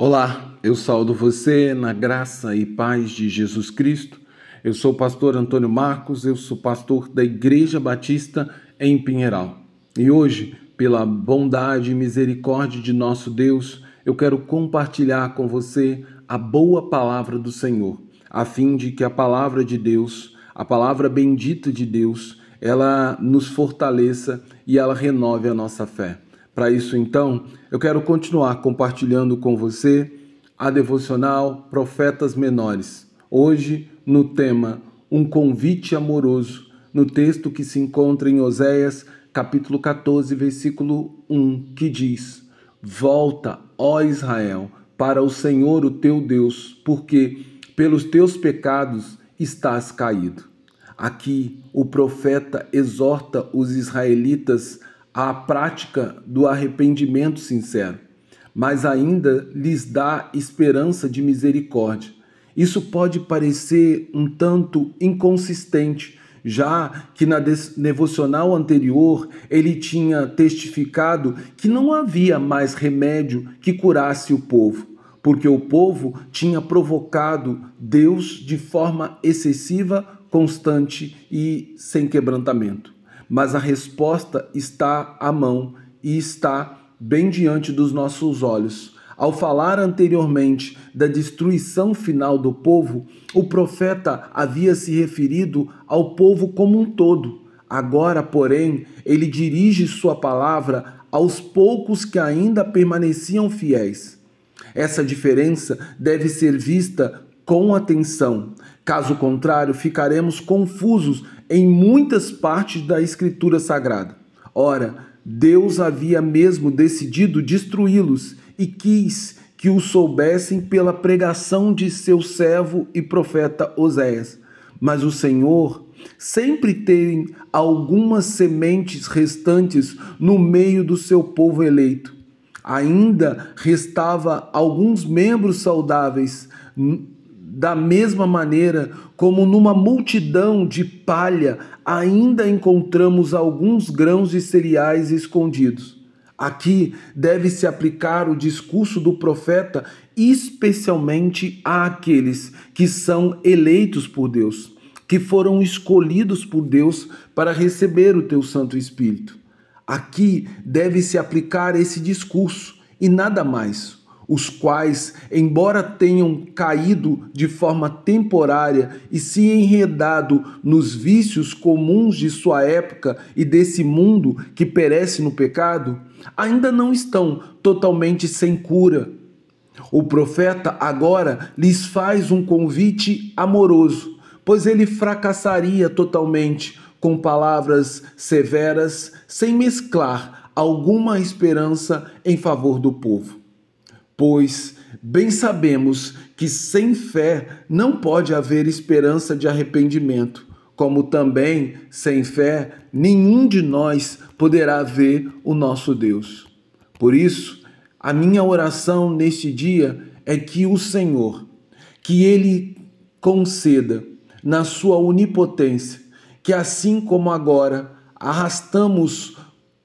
Olá, eu saúdo você na graça e paz de Jesus Cristo. Eu sou o pastor Antônio Marcos, eu sou pastor da Igreja Batista em Pinheiral. E hoje, pela bondade e misericórdia de nosso Deus, eu quero compartilhar com você a boa palavra do Senhor, a fim de que a palavra de Deus, a palavra bendita de Deus, ela nos fortaleça e ela renove a nossa fé. Para isso, então, eu quero continuar compartilhando com você a devocional Profetas Menores. Hoje, no tema Um Convite Amoroso, no texto que se encontra em Oséias, capítulo 14, versículo 1, que diz: Volta, ó Israel, para o Senhor o teu Deus, porque pelos teus pecados estás caído. Aqui, o profeta exorta os israelitas à prática do arrependimento sincero, mas ainda lhes dá esperança de misericórdia. Isso pode parecer um tanto inconsistente, já que na devocional anterior ele tinha testificado que não havia mais remédio que curasse o povo, porque o povo tinha provocado Deus de forma excessiva, constante e sem quebrantamento mas a resposta está à mão e está bem diante dos nossos olhos. Ao falar anteriormente da destruição final do povo, o profeta havia se referido ao povo como um todo. Agora, porém, ele dirige sua palavra aos poucos que ainda permaneciam fiéis. Essa diferença deve ser vista com atenção. Caso contrário, ficaremos confusos em muitas partes da Escritura Sagrada. Ora, Deus havia mesmo decidido destruí-los e quis que o soubessem pela pregação de seu servo e profeta Oséias. Mas o Senhor sempre tem algumas sementes restantes no meio do seu povo eleito. Ainda restava alguns membros saudáveis da mesma maneira como numa multidão de palha ainda encontramos alguns grãos de cereais escondidos. Aqui deve-se aplicar o discurso do profeta, especialmente àqueles que são eleitos por Deus, que foram escolhidos por Deus para receber o teu Santo Espírito. Aqui deve-se aplicar esse discurso e nada mais os quais, embora tenham caído de forma temporária e se enredado nos vícios comuns de sua época e desse mundo que perece no pecado, ainda não estão totalmente sem cura. O profeta agora lhes faz um convite amoroso, pois ele fracassaria totalmente com palavras severas, sem mesclar alguma esperança em favor do povo pois bem sabemos que sem fé não pode haver esperança de arrependimento, como também sem fé nenhum de nós poderá ver o nosso Deus. Por isso, a minha oração neste dia é que o Senhor, que Ele conceda na sua onipotência, que assim como agora arrastamos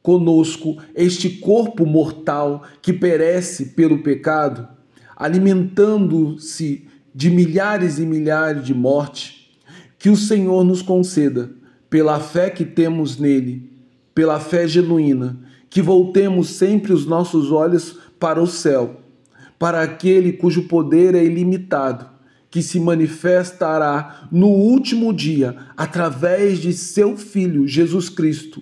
conosco este corpo mortal que perece pelo pecado, alimentando-se de milhares e milhares de morte, que o Senhor nos conceda, pela fé que temos nele, pela fé genuína, que voltemos sempre os nossos olhos para o céu, para aquele cujo poder é ilimitado, que se manifestará no último dia através de seu Filho Jesus Cristo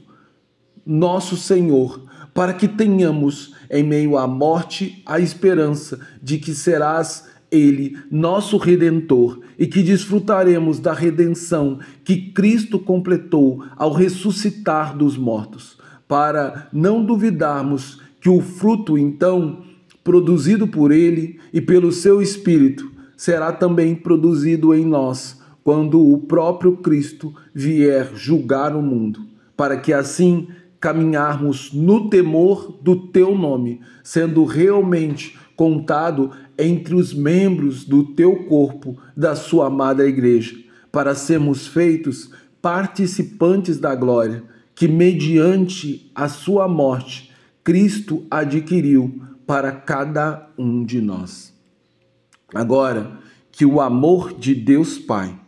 nosso Senhor, para que tenhamos, em meio à morte, a esperança de que serás ele, nosso redentor, e que desfrutaremos da redenção que Cristo completou ao ressuscitar dos mortos, para não duvidarmos que o fruto, então, produzido por ele e pelo seu Espírito, será também produzido em nós quando o próprio Cristo vier julgar o mundo, para que assim caminharmos no temor do teu nome, sendo realmente contado entre os membros do teu corpo, da sua amada igreja, para sermos feitos participantes da glória que, mediante a sua morte, Cristo adquiriu para cada um de nós. Agora, que o amor de Deus Pai,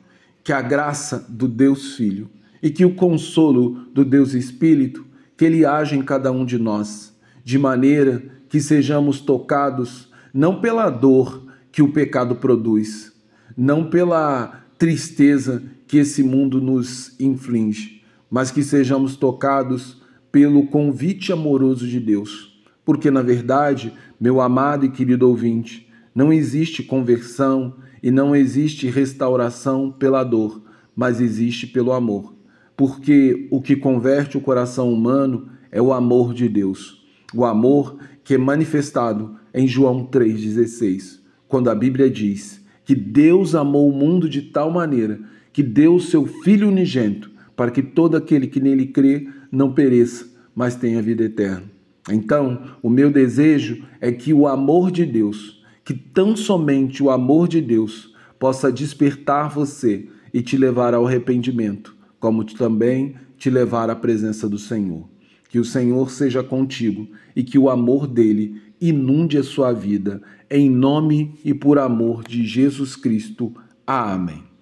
que a graça do Deus Filho e que o consolo do Deus Espírito, que ele age em cada um de nós, de maneira que sejamos tocados não pela dor que o pecado produz, não pela tristeza que esse mundo nos inflige, mas que sejamos tocados pelo convite amoroso de Deus. Porque, na verdade, meu amado e querido ouvinte, não existe conversão e não existe restauração pela dor, mas existe pelo amor. Porque o que converte o coração humano é o amor de Deus. O amor que é manifestado em João 3,16, quando a Bíblia diz que Deus amou o mundo de tal maneira que deu o seu Filho unigênito para que todo aquele que nele crê não pereça, mas tenha vida eterna. Então, o meu desejo é que o amor de Deus, que tão somente o amor de Deus, possa despertar você e te levar ao arrependimento, como também te levar à presença do Senhor. Que o Senhor seja contigo e que o amor dele inunde a sua vida, em nome e por amor de Jesus Cristo. Amém.